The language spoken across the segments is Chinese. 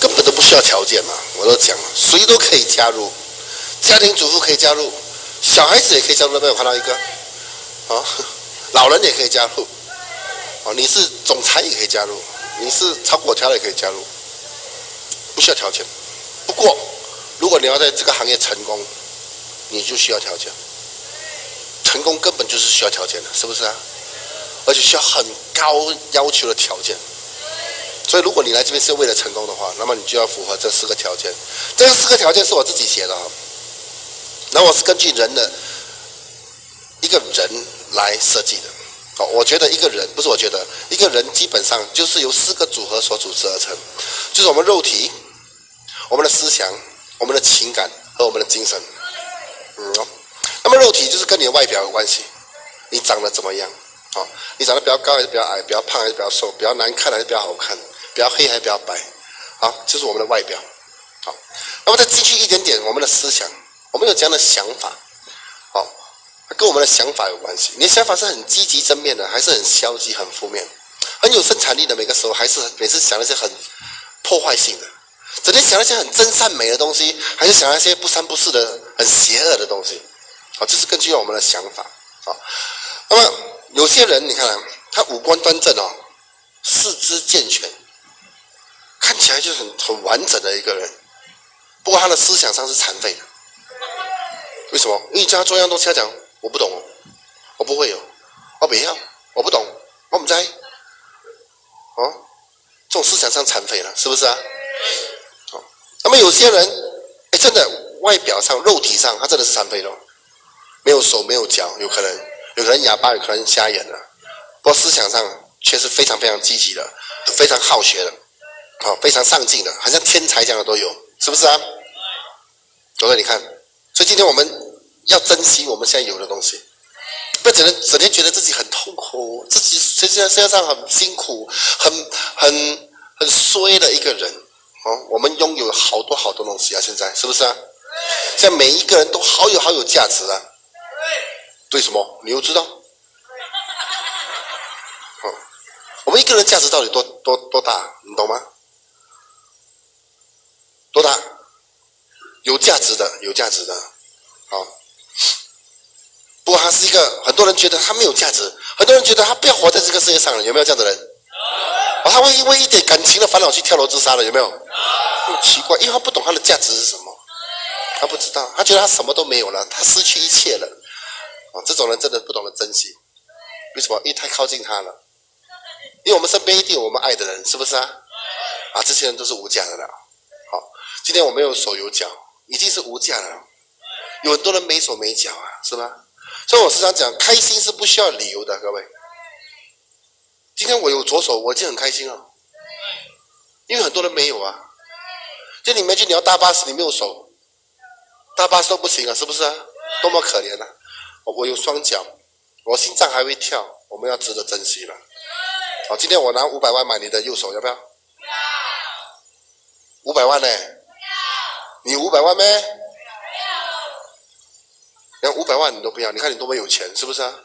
根本都不需要条件嘛，我都讲了，谁都可以加入，家庭主妇可以加入，小孩子也可以加入，那边有看到一个，啊，老人也可以加入，哦，你是总裁也可以加入，你是炒股条也可以加入，不需要条件。不过，如果你要在这个行业成功，你就需要条件。成功根本就是需要条件的，是不是啊？而且需要很高要求的条件。所以，如果你来这边是为了成功的话，那么你就要符合这四个条件。这四个条件是我自己写的啊。那我是根据人的一个人来设计的。好，我觉得一个人不是我觉得一个人基本上就是由四个组合所组织而成，就是我们肉体、我们的思想、我们的情感和我们的精神。嗯。那么肉体就是跟你的外表有关系，你长得怎么样？哦，你长得比较高还是比较矮？比较胖还是比较瘦？比较难看还是比较好看？比较黑还是比较白？好，就是我们的外表。好，那么再进去一点点，我们的思想，我们有这样的想法，好，跟我们的想法有关系。你的想法是很积极正面的，还是很消极、很负面？很有生产力的，每个时候还是每次想那些很破坏性的，整天想那些很真善美的东西，还是想那些不三不四的很邪恶的东西？好，这是根据我们的想法。好，那么有些人，你看，他五官端正哦，四肢健全，起来就很很完整的一个人。不过他的思想上是残废的。为什么？因为他做样东西，他讲我不懂，我不会有，我不要，我不懂，我不在。哦，这种思想上残废了，是不是啊？哦，那么有些人，哎，真的外表上、肉体上，他真的是残废了。没有手没有脚，有可能有可能哑巴，有可能瞎眼了。不过思想上却是非常非常积极的，非常好学的，好非常上进的，好像天才这样的都有，是不是啊？各位你看，所以今天我们要珍惜我们现在有的东西，不要整天整天觉得自己很痛苦，自己实际上世界上很辛苦，很很很衰的一个人。哦，我们拥有好多好多东西啊，现在是不是啊？现在每一个人都好有好有价值啊。对对什么？你又知道？好，我们一个人价值到底多多多大？你懂吗？多大？有价值的，有价值的。好，不过他是一个很多人觉得他没有价值，很多人觉得他不要活在这个世界上了。有没有这样的人？哦，他会因为一点感情的烦恼去跳楼自杀了？有没有？很奇怪，因为他不懂他的价值是什么，他不知道，他觉得他什么都没有了，他失去一切了。啊，这种人真的不懂得珍惜，为什么？因为太靠近他了。因为我们身边一定有我们爱的人，是不是啊？啊，这些人都是无价的了。好，今天我没有手有脚，已经是无价的了。有很多人没手没脚啊，是吧？所以我时常讲，开心是不需要理由的，各位。今天我有左手，我已经很开心了。因为很多人没有啊。就你们去，你要大巴士，你没有手，大巴士都不行啊，是不是啊？多么可怜啊！我有双脚，我心脏还会跳，我们要值得珍惜了。好，今天我拿五百万买你的右手，要不要？五百万呢？你五百万咩？连五百万你都不要，你看你多么有钱，是不是啊？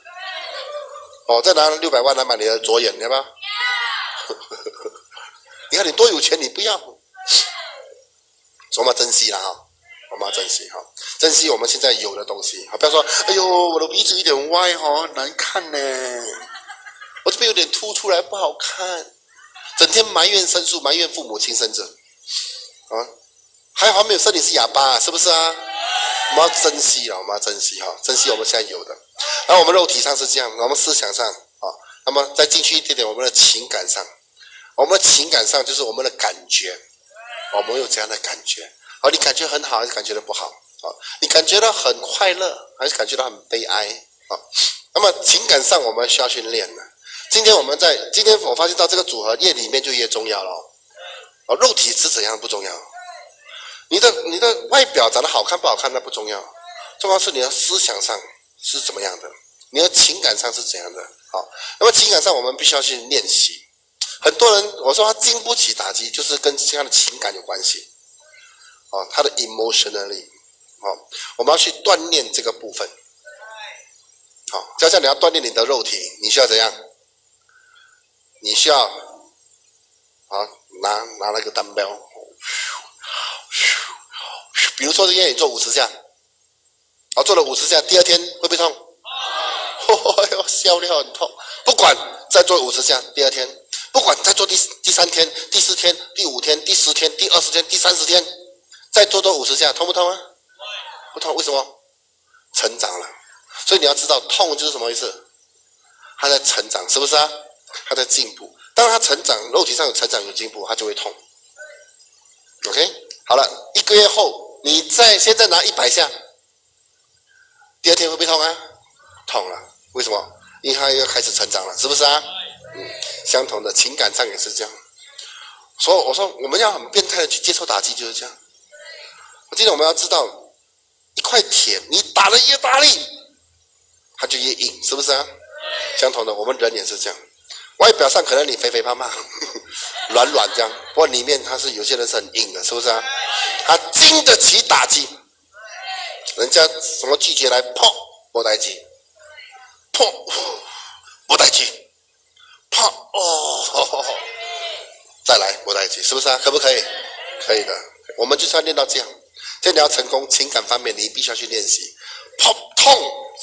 哦，再拿六百万来买你的左眼，要不要？你看你多有钱，你不要，多么珍惜了哈。我们珍惜哈，珍惜我们现在有的东西。好，不要说，哎呦，我的鼻子有点歪哈，难看呢。我这边有点凸出来，不好看。整天埋怨生疏，埋怨父母亲生子。啊，还好没有说你是哑巴，是不是啊？我们要珍惜了，我们要珍惜哈，珍惜我们现在有的。那我们肉体上是这样，我们思想上啊，那么再进去一点点，我们的情感上，我们的情感上就是我们的感觉，我们有这样的感觉。好，你感觉很好还是感觉到不好？啊，你感觉到很快乐还是感觉到很悲哀？啊，那么情感上我们需要训练的。今天我们在今天我发现到这个组合越里面就越重要了。哦，肉体是怎样不重要？你的你的外表长得好看不好看那不重要，重要是你的思想上是怎么样的，你的情感上是怎样的？好，那么情感上我们必须要去练习。很多人我说他经不起打击，就是跟这样的情感有关系。哦，他的 emotionally，啊，我们要去锻炼这个部分。好，就像你要锻炼你的肉体，你需要怎样？你需要，啊，拿拿那个单标，比如说今天你做五十下，啊，做了五十下，第二天会不会痛？哦哟，消掉很痛。不管再做五十下，第二天，不管再做第第三天、第四天、第五天、第十天、第二十天、第三十天，再做多五十下，痛不痛啊？不痛，为什么？成长了。所以你要知道，痛就是什么意思？他在成长，是不是啊？他在进步。当他成长，肉体上有成长有进步，他就会痛。OK，好了，一个月后，你再现在拿一百下，第二天会不会痛啊？痛了，为什么？因为他要开始成长了，是不是啊？嗯，相同的情感上也是这样。所以我说，我们要很变态的去接受打击，就是这样。我记得我们要知道，一块铁，你打的越大力，它就越硬，是不是啊？相同的，我们人也是这样。外表上可能你肥肥胖胖、软软这样，不过里面他是有些人是很硬的，是不是啊？他经得起打击，人家什么季节来碰不带劲，碰不带劲，碰哦，再来不带劲，是不是啊？可不可以？可以的，我们就是要练到这样。这你要成功，情感方面你必须要去练习。碰痛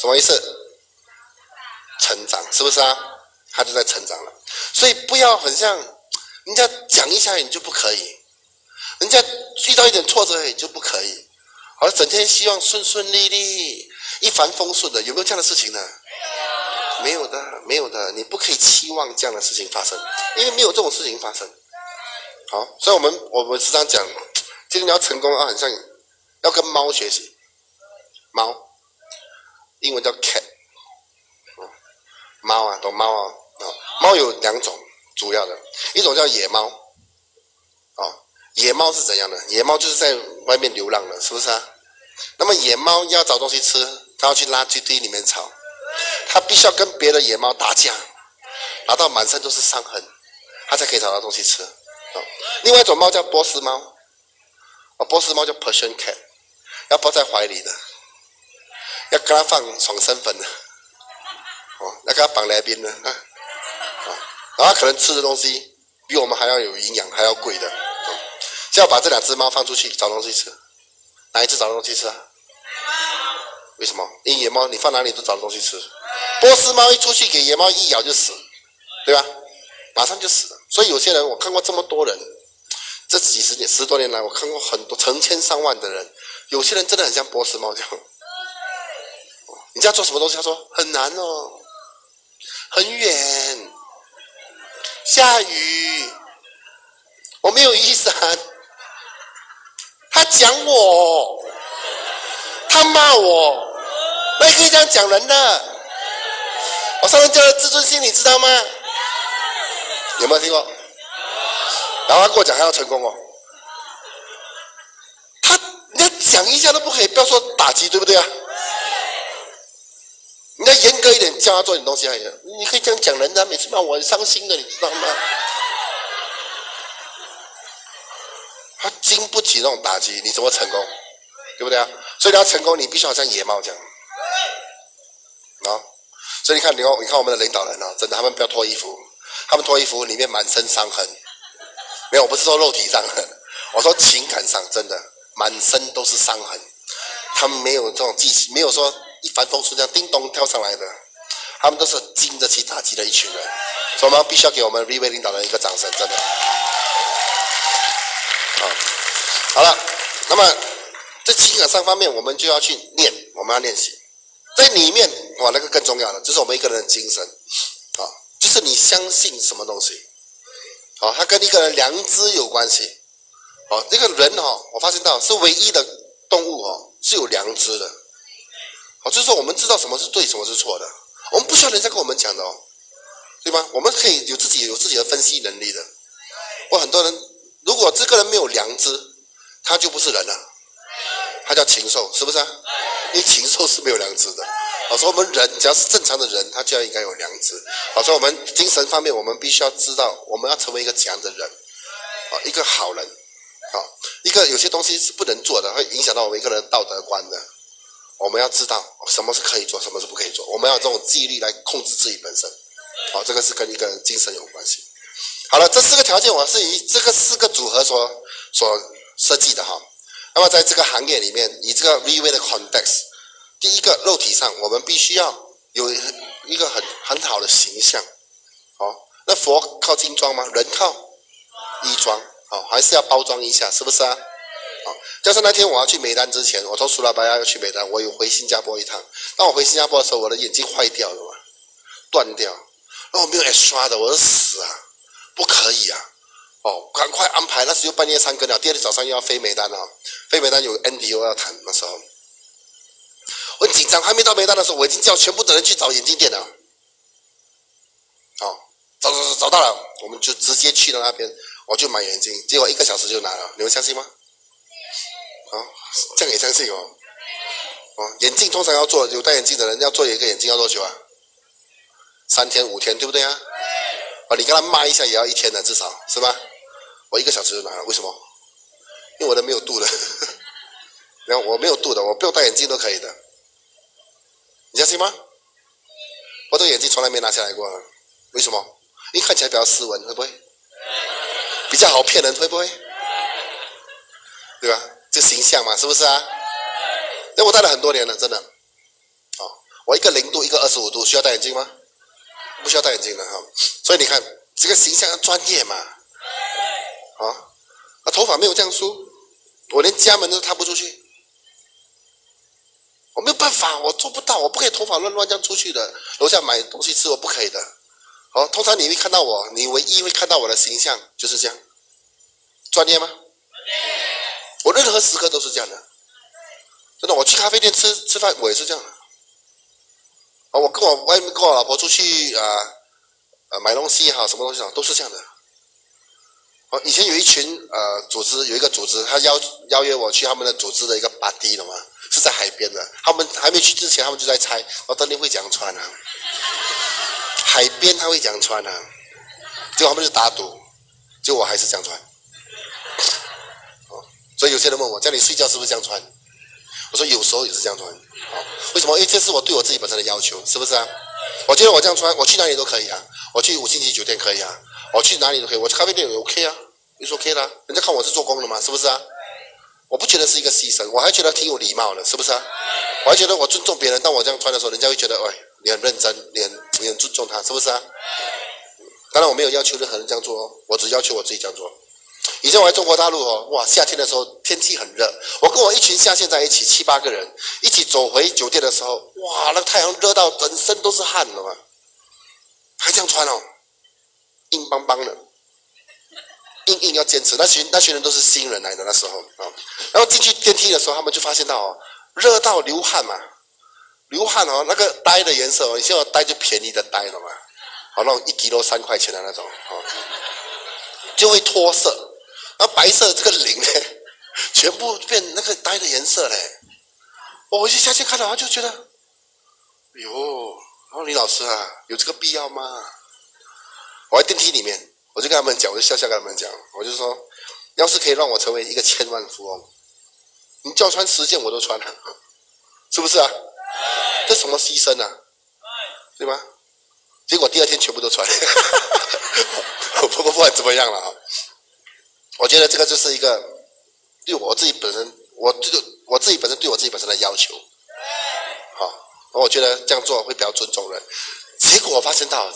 什么意思？成长是不是啊？他就在成长了，所以不要很像人家讲一下你就不可以，人家遇到一点挫折你就不可以，而整天希望顺顺利利、一帆风顺的，有没有这样的事情呢？没有的，没有的，你不可以期望这样的事情发生，因为没有这种事情发生。好，所以我们我们时常讲，今天你要成功啊，很像要跟猫学习，猫，英文叫 cat。猫啊，懂猫啊？猫有两种，主要的一种叫野猫，哦，野猫是怎样的？野猫就是在外面流浪的，是不是啊？那么野猫要找东西吃，它要去垃圾堆里面找，它必须要跟别的野猫打架，打到满身都是伤痕，它才可以找到东西吃。哦，另外一种猫叫波斯猫，哦，波斯猫叫 Persian cat，要抱在怀里的，要跟它放爽身粉的。哦，那给他绑来边呢？啊，然后可能吃的东西比我们还要有营养，还要贵的。就要把这两只猫放出去找东西吃，哪一只找东西吃啊？为什么？因为野猫你放哪里都找东西吃。波斯猫一出去给野猫一咬就死，对吧？马上就死了。所以有些人我看过这么多人，这几十年十多年来我看过很多成千上万的人，有些人真的很像波斯猫这样。你要做什么东西？他说很难哦。很远，下雨，我没有雨伞。他讲我，他骂我，那可以这样讲人的。我上次教的自尊心，你知道吗？有没有听过？然后他跟我讲，他要成功哦。他，你要讲一下都不可以，不要说打击，对不对啊？要严格一点，教他做点东西而已。你可以这样讲人，他每次骂我很伤心的，你知道吗？他经不起那种打击，你怎么成功？对不对啊？所以你要成功，你必须要像野猫这样啊！所以你看，你看，你看我们的领导人啊，真的，他们不要脱衣服，他们脱衣服里面满身伤痕。没有，我不是说肉体上，我说情感上，真的满身都是伤痕。他们没有这种技巧，没有说。一帆风顺这样叮咚跳上来的，他们都是经得起打击的一群人，所以我们必须要给我们 V 位领导人一个掌声，真的。好，好了，那么在情感上方面，我们就要去练，我们要练习。在里面，哇，那个更重要了，就是我们一个人的精神，啊，就是你相信什么东西，好，它跟一个人良知有关系，好，这个人哈，我发现到是唯一的动物哦，是有良知的。好，就是说我们知道什么是对，什么是错的，我们不需要人家跟我们讲的哦，对吗？我们可以有自己有自己的分析能力的。我很多人，如果这个人没有良知，他就不是人了，他叫禽兽，是不是啊？因为禽兽是没有良知的。好，说我们人只要是正常的人，他就要应该有良知。好，说我们精神方面，我们必须要知道，我们要成为一个怎样的人，啊，一个好人，好，一个有些东西是不能做的，会影响到我们一个人道德观的。我们要知道什么是可以做，什么是不可以做。我们要这种记忆力来控制自己本身。好，这个是跟一个人精神有关系。好了，这四个条件我是以这个四个组合所所设计的哈。那么在这个行业里面，以这个 V V 的 context，第一个肉体上，我们必须要有一个很很好的形象。哦，那佛靠金装吗？人靠衣装。哦，还是要包装一下，是不是啊？好，加上那天我要去美丹之前，我从苏拉巴亚要去美丹，我有回新加坡一趟。当我回新加坡的时候，我的眼睛坏掉了嘛，断掉。那我没有眼刷的，我说死啊，不可以啊！哦，赶快安排，那时又半夜三更了，第二天早上又要飞美丹了，飞美丹有 NDO 要谈，那时候我紧张，还没到美丹的时候，我已经叫全部的人去找眼镜店了。哦，找找找找到了，我们就直接去了那边，我就买眼镜，结果一个小时就拿了，你们相信吗？哦，这样也相信哦。哦，眼镜通常要做，有戴眼镜的人要做一个眼镜要多久啊？三天五天，对不对啊？啊，你跟他骂一下也要一天的，至少是吧？我一个小时就拿了，为什么？因为我的没有度的，然后我没有度的，我不用戴眼镜都可以的。你相信吗？我这个眼镜从来没拿下来过，为什么？因为看起来比较斯文，会不会？比较好骗人，会不会？对吧？这形象嘛，是不是啊？那我戴了很多年了，真的。哦，我一个零度，一个二十五度，需要戴眼镜吗？不需要戴眼镜的哈。所以你看，这个形象要专业嘛。啊，啊，头发没有这样梳，我连家门都踏不出去。我没有办法，我做不到，我不可以头发乱乱这样出去的。楼下买东西吃，我不可以的。好，通常你会看到我，你唯一会看到我的形象就是这样，专业吗？我任何时刻都是这样的，真的。我去咖啡店吃吃饭，我也是这样的。啊，我跟我外面跟我老婆出去啊，呃，买东西也好，什么东西好，都是这样的。哦，以前有一群呃组织，有一个组织，他邀邀约我去他们的组织的一个巴蒂了嘛，是在海边的。他们还没去之前，他们就在猜我当天会讲穿啊，海边他会讲穿啊，结果他们就打赌，结果我还是讲穿。所以有些人问我，叫你睡觉是不是这样穿？我说有时候也是这样穿。为什么？因为这是我对我自己本身的要求，是不是啊？我觉得我这样穿，我去哪里都可以啊。我去五星级酒店可以啊，我去哪里都可以。我去咖啡店也 OK 啊，你说 OK 啦？人家看我是做工的嘛，是不是啊？我不觉得是一个牺牲，我还觉得挺有礼貌的，是不是啊？我还觉得我尊重别人，当我这样穿的时候，人家会觉得，喂，你很认真，你很你很尊重他，是不是啊？当然我没有要求任何人这样做哦，我只要求我自己这样做。以前我在中国大陆哦，哇，夏天的时候天气很热，我跟我一群下线在一起七八个人一起走回酒店的时候，哇，那个太阳热到整身都是汗了嘛，还这样穿哦，硬邦邦的，硬硬要坚持。那群那群人都是新人来的那时候啊，然后进去电梯的时候，他们就发现到哦，热到流汗嘛，流汗哦，那个呆的颜色哦，以前我呆就便宜的呆了嘛，好那种一 kg 三块钱的那种哦，就会脱色。那白色这个领呢，全部变那个呆的颜色嘞。我回去下去看到，他就觉得，哟，然后李老师啊，有这个必要吗？我在电梯里面，我就跟他们讲，我就笑笑跟他们讲，我就说，要是可以让我成为一个千万富翁，你叫穿十件我都穿了，是不是啊？这什么牺牲啊？对吗？结果第二天全部都穿，不不不管怎么样了啊。我觉得这个就是一个对我自己本身，我这个我自己本身对我自己本身的要求。好，我觉得这样做会比较尊重人。结果我发现到，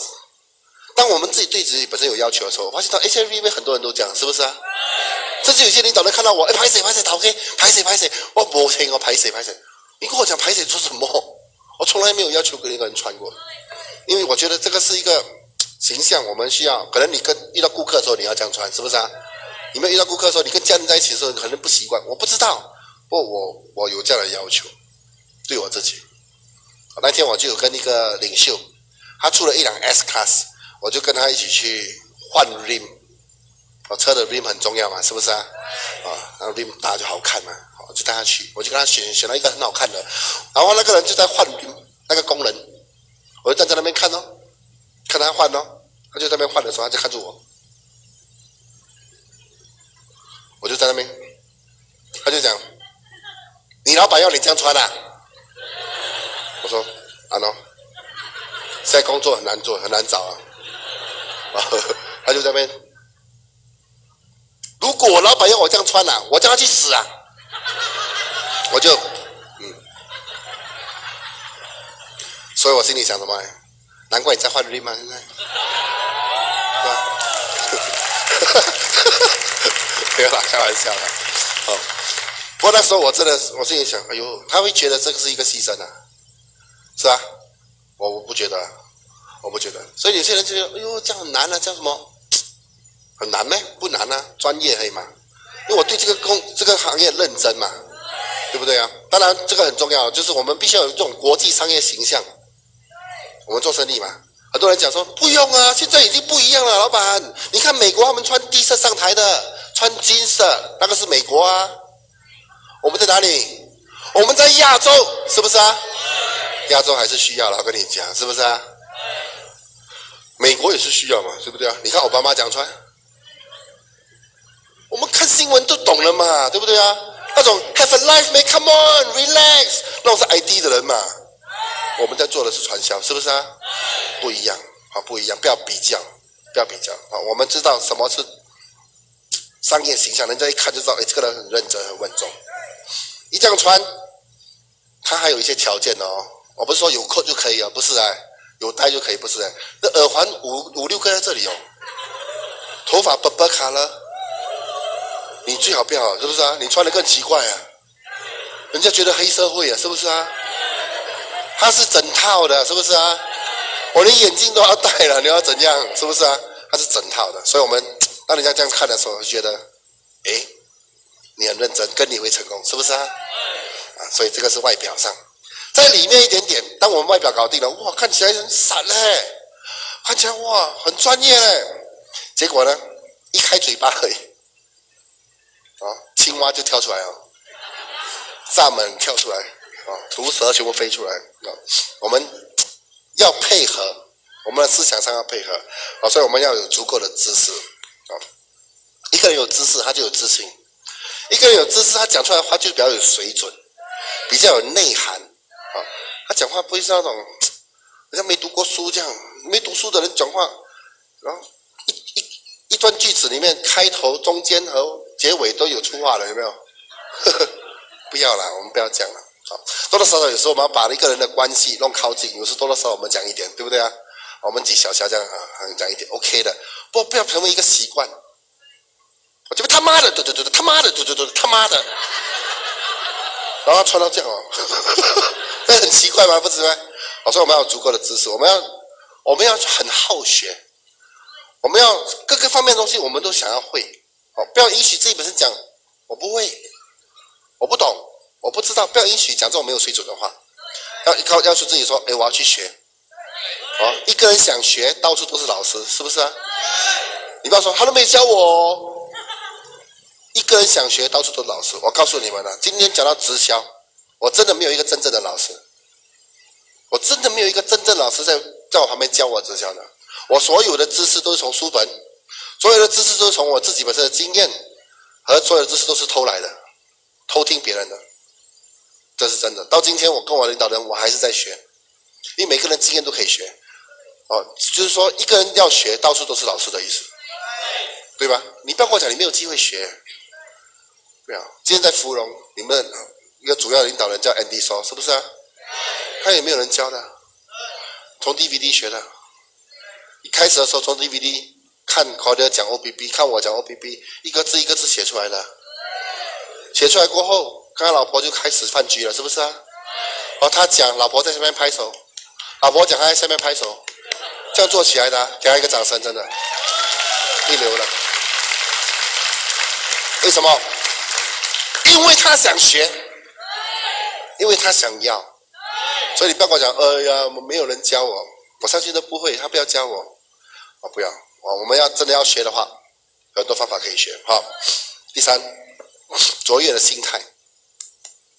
当我们自己对自己本身有要求的时候，我发现到 H V V 很多人都这样，是不是啊？甚至有些领导人看到我，哎，拍谁拍谁，打 OK，拍谁拍谁，我不听我拍谁拍谁。你跟我讲拍谁做什么？我从来没有要求过一个人穿过，因为我觉得这个是一个形象，我们需要。可能你跟遇到顾客的时候，你要这样穿，是不是啊？你们遇到顾客的时候，你跟家人在一起的时候，可能不习惯。我不知道，不我我有这样的要求，对我自己。那天我就有跟一个领袖，他出了一辆 S Class，我就跟他一起去换 rim。我车的 rim 很重要嘛，是不是啊？啊，然后 rim 大就好看嘛，我就带他去，我就跟他选选了一个很好看的。然后那个人就在换 rim，那个工人，我就站在那边看哦，看他换哦，他就在那边换的时候，他就看着我。我就在那边，他就讲：“你老板要你这样穿啊？”我说：“啊喏，现在工作很难做，很难找啊。”他就在那边。如果我老板要我这样穿啊，我叫他去死啊！我就，嗯，所以我心里想什么？难怪你在换 r 吗？现在，是吧？不要啦，开玩笑的。哦，不过那时候我真的，我心里想，哎呦，他会觉得这个是一个牺牲啊，是吧？我我不觉得，我不觉得。所以有些人觉得，哎呦，这样很难啊，叫什么？很难吗？不难啊，专业可以吗？因为我对这个工这个行业认真嘛，对不对啊？当然这个很重要，就是我们必须要有这种国际商业形象。我们做生意嘛，很多人讲说不用啊，现在已经不一样了，老板，你看美国他们穿低色上台的，穿金色，那个是美国啊。我们在哪里？我们在亚洲，是不是啊？亚洲还是需要了，我跟你讲，是不是啊？美国也是需要嘛，对不对啊？你看我爸妈讲穿。我们看新闻都懂了嘛，对不对啊？那种 have a life, m a come on, relax，那种是 ID 的人嘛。我们在做的是传销，是不是啊？不一样，啊，不一样，不要比较，不要比较啊。我们知道什么是商业形象，人家一看就知道，哎，这个人很认真、很稳重。一这样穿，他还有一些条件哦。我不是说有扣就可以哦，不是啊，有戴就可以，不是啊。那耳环五五六个在这里哦，头发不不卡了。你最好不要，是不是啊？你穿的更奇怪啊，人家觉得黑社会啊，是不是啊？他是整套的，是不是啊？我连眼镜都要戴了，你要怎样？是不是啊？他是整套的，所以我们当人家这样看的时候，就觉得，哎，你很认真，跟你会成功，是不是啊？啊，所以这个是外表上，在里面一点点，当我们外表搞定了，哇，看起来很闪嘞，看起来哇很专业嘞，结果呢，一开嘴巴而已。啊，青蛙就跳出来哦，蚱蜢跳出来，啊，毒蛇全部飞出来，啊，我们要配合，我们的思想上要配合，啊，所以我们要有足够的知识，一个人有知识，他就有自信；一个人有知识，他讲出来的话就比较有水准，比较有内涵，啊，他讲话不会是那种，好像没读过书这样，没读书的人讲话，然后一一一段句子里面开头、中间和。结尾都有粗话了，有没有？不要了，我们不要讲了。好，多多少少有时候我们要把一个人的关系弄靠近，有时多多少少我们讲一点，对不对啊？我们几小小这样啊，讲一点，OK 的。不，不要成为一个习惯。我这边他妈的，对对对，他妈的，对对对，他妈的。然后穿到这样哦，那很奇怪吗？不是吗？我说我们要有足够的知识，我们要我们要很好学，我们要各个方面东西我们都想要会。哦，不要允许自己本身讲我不会，我不懂，我不知道。不要允许讲这种没有水准的话。要靠要求自己说，哎，我要去学。哦，一个人想学，到处都是老师，是不是啊？你不要说他都没教我。一个人想学，到处都是老师。我告诉你们了，今天讲到直销，我真的没有一个真正的老师。我真的没有一个真正老师在在我旁边教我直销的。我所有的知识都是从书本。所有的知识都是从我自己本身的经验和所有的知识都是偷来的，偷听别人的，这是真的。到今天我跟我领导人，我还是在学，因为每个人经验都可以学，哦，就是说一个人要学，到处都是老师的意思，对吧？你不要跟我讲你没有机会学，对啊。今天在芙蓉，你们一个主要领导人叫 Andy 说，是不是啊？他有没有人教的，从 DVD 学的，一开始的时候从 DVD。看考德讲 O B B，看我讲 O B B，一个字一个字写出来的。写出来过后，跟他老婆就开始饭局了，是不是啊？哦，他讲，老婆在下面拍手，老婆讲，他在下面拍手，这样做起来的，给他一个掌声，真的，一流了。为什么？因为他想学，因为他想要，所以你不要跟我讲，哎呀，没有人教我，我上去都不会，他不要教我，我不要。哦，我们要真的要学的话，很多方法可以学。好，第三，卓越的心态，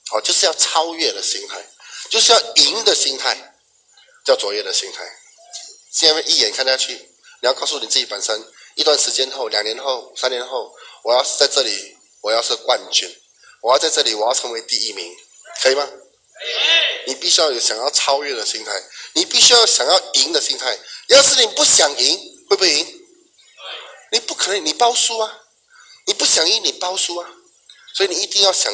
好，就是要超越的心态，就是要赢的心态，叫卓越的心态。现在一眼看下去，你要告诉你自己本身，一段时间后、两年后、三年后，我要是在这里，我要是冠军，我要在这里，我要成为第一名，可以吗？你必须要有想要超越的心态，你必须要想要赢的心态。要是你不想赢，会不会赢？你不可能，你包输啊！你不想赢，你包输啊！所以你一定要想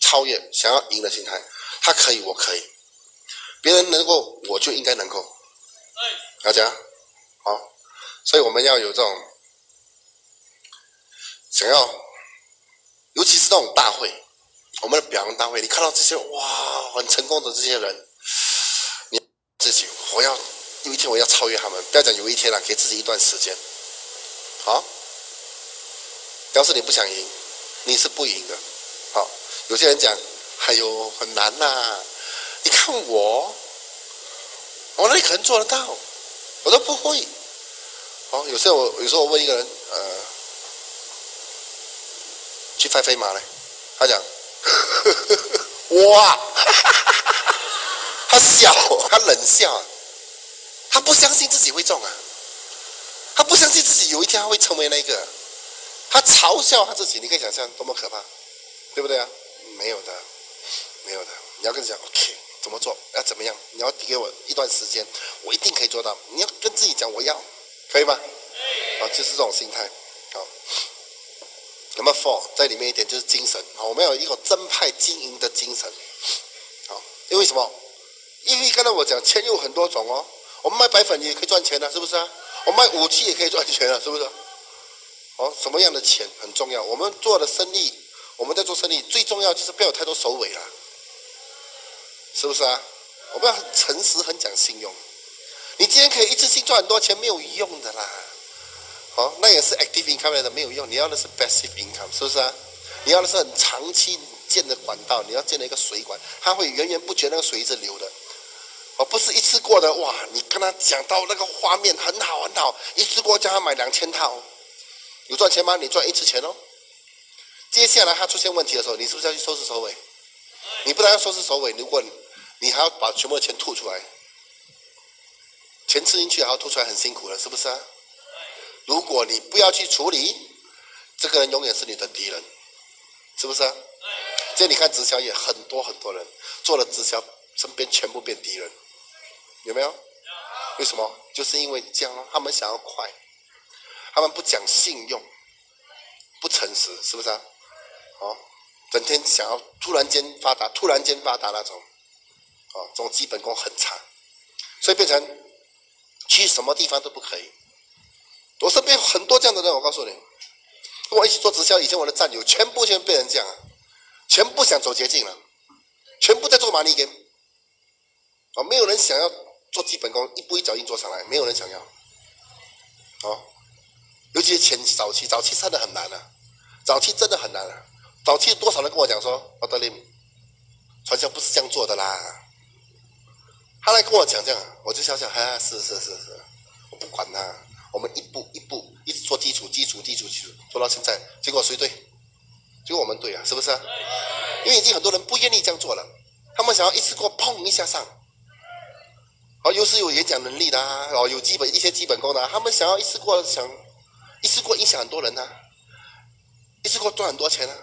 超越，想要赢的心态。他可以，我可以，别人能够，我就应该能够。大家好，所以我们要有这种想要，尤其是那种大会，我们的表扬大会，你看到这些哇，很成功的这些人，你自己，我要有一天我要超越他们。不要讲有一天了，给自己一段时间。好，要是你不想赢，你是不赢的。好，有些人讲，哎呦，很难呐。你看我，我哪里可能做得到，我都不会。好，有时候我有时候我问一个人，呃，去飞马嘞，他讲，哇，他笑，他冷笑，他不相信自己会中啊。他不相信自己有一天会成为那个，他嘲笑他自己，你可以想象多么可怕，对不对啊？没有的，没有的。你要跟自己讲，OK，怎么做？要怎么样？你要给我一段时间，我一定可以做到。你要跟自己讲，我要，可以吗？啊，就是这种心态。好，那么 four 在里面一点就是精神。好，我们有一个真派经营的精神。好，因为什么？因为刚才我讲钱有很多种哦，我们卖白粉也可以赚钱的，是不是啊？我卖武器也可以赚钱啊，是不是？哦，什么样的钱很重要？我们做的生意，我们在做生意，最重要就是不要有太多首尾了，是不是啊？我们要很诚实，很讲信用。你今天可以一次性赚很多钱，没有用的啦。好，那也是 active income 来的，没有用。你要的是 passive income，是不是啊？你要的是很长期建的管道，你要建了一个水管，它会源源不绝那个水一直流的。而不是一次过的哇！你跟他讲到那个画面很好很好，一次过叫他买两千套，有赚钱吗？你赚一次钱哦。接下来他出现问题的时候，你是不是要去收拾首尾？你不但要收拾首尾，如果你还要把全部的钱吐出来，钱吃进去还要吐出来，很辛苦了，是不是啊？如果你不要去处理，这个人永远是你的敌人，是不是？这你看直销也很多很多人做了直销，身边全部变敌人。有没有？为什么？就是因为这样，他们想要快，他们不讲信用，不诚实，是不是啊？哦，整天想要突然间发达，突然间发达那种，哦，这种基本功很差，所以变成去什么地方都不可以。我身边很多这样的人，我告诉你，跟我一起做直销，以前我的战友全部先被人讲，全部想走捷径了，全部在做马尼根，哦，没有人想要。做基本功，一步一脚印做上来，没有人想要。哦，尤其是前早期，早期真的很难啊，早期真的很难啊。早期多少人跟我讲说，奥德林传销不是这样做的啦。他来跟我讲这样，我就想想，哈，是是是是，我不管他，我们一步一步一直做基础，基础，基础，基础，做到现在，结果谁对？结果我们对啊，是不是？因为已经很多人不愿意这样做了，他们想要一次过砰一下上。哦，又是有演讲能力的啊，哦，有基本一些基本功的，他们想要一次过想一次过影响很多人呢，一次过赚很多钱呢，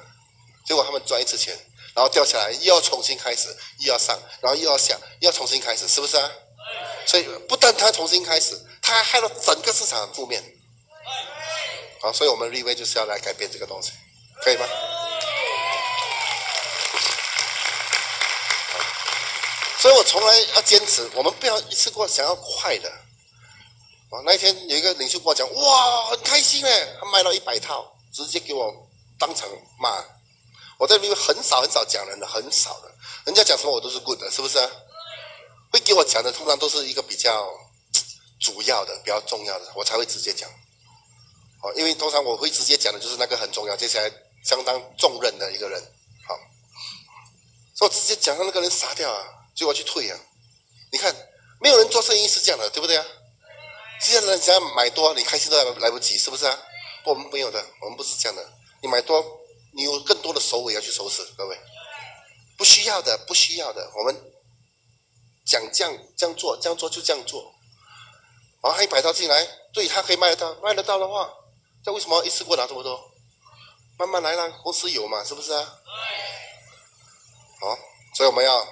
结果他们赚一次钱，然后掉下来又要重新开始，又要上，然后又要下，又要重新开始，是不是啊？所以不但他重新开始，他还害了整个市场的负面。好，所以我们立威就是要来改变这个东西，可以吗？所以我从来要坚持，我们不要一次过想要快的。啊，那一天有一个领袖跟我讲，哇，很开心哎，他卖了一百套，直接给我当场骂。我在里面很少很少讲人的，很少的，人家讲什么我都是 good 的，是不是？会给我讲的通常都是一个比较主要的、比较重要的，我才会直接讲。哦，因为通常我会直接讲的就是那个很重要、接下来相当重任的一个人。好，所以我直接讲，让那个人杀掉啊。就要去退啊！你看，没有人做生意是这样的，对不对啊？现在人想要买多，你开心都来来不及，是不是啊？我们没有的，我们不是这样的。你买多，你有更多的手尾要去收拾，各位，不需要的，不需要的。我们讲这样这样做，这样做就这样做。然后一百套进来，对他可以卖得到，卖得到的话，那为什么一次过拿这么多？慢慢来啦，公司有嘛，是不是啊？好，所以我们要。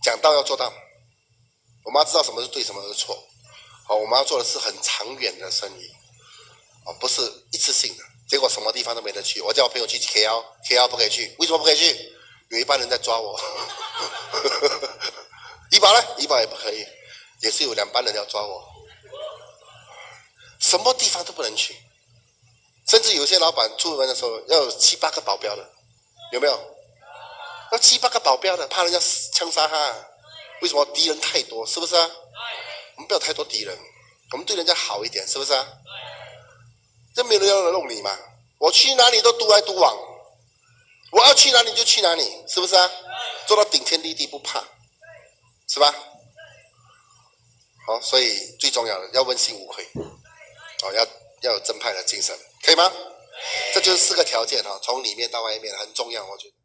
讲到要做到，我们要知道什么是对，什么是错。好，我们要做的是很长远的生意。哦，不是一次性的。结果什么地方都没得去。我叫我朋友去 KL，KL 不可以去，为什么不可以去？有一帮人在抓我。怡保呢？怡保也不可以，也是有两班人要抓我。什么地方都不能去，甚至有些老板出门的时候要有七八个保镖的，有没有？要七八个保镖的，怕人家枪杀他。为什么？敌人太多，是不是啊？我们不要太多敌人，我们对人家好一点，是不是啊？这没人要来弄你嘛？我去哪里都独来独往，我要去哪里就去哪里，是不是啊？做到顶天立地不怕，是吧？好，所以最重要的要问心无愧，哦，要要有正派的精神，可以吗？这就是四个条件哈，从里面到外面很重要，我觉得。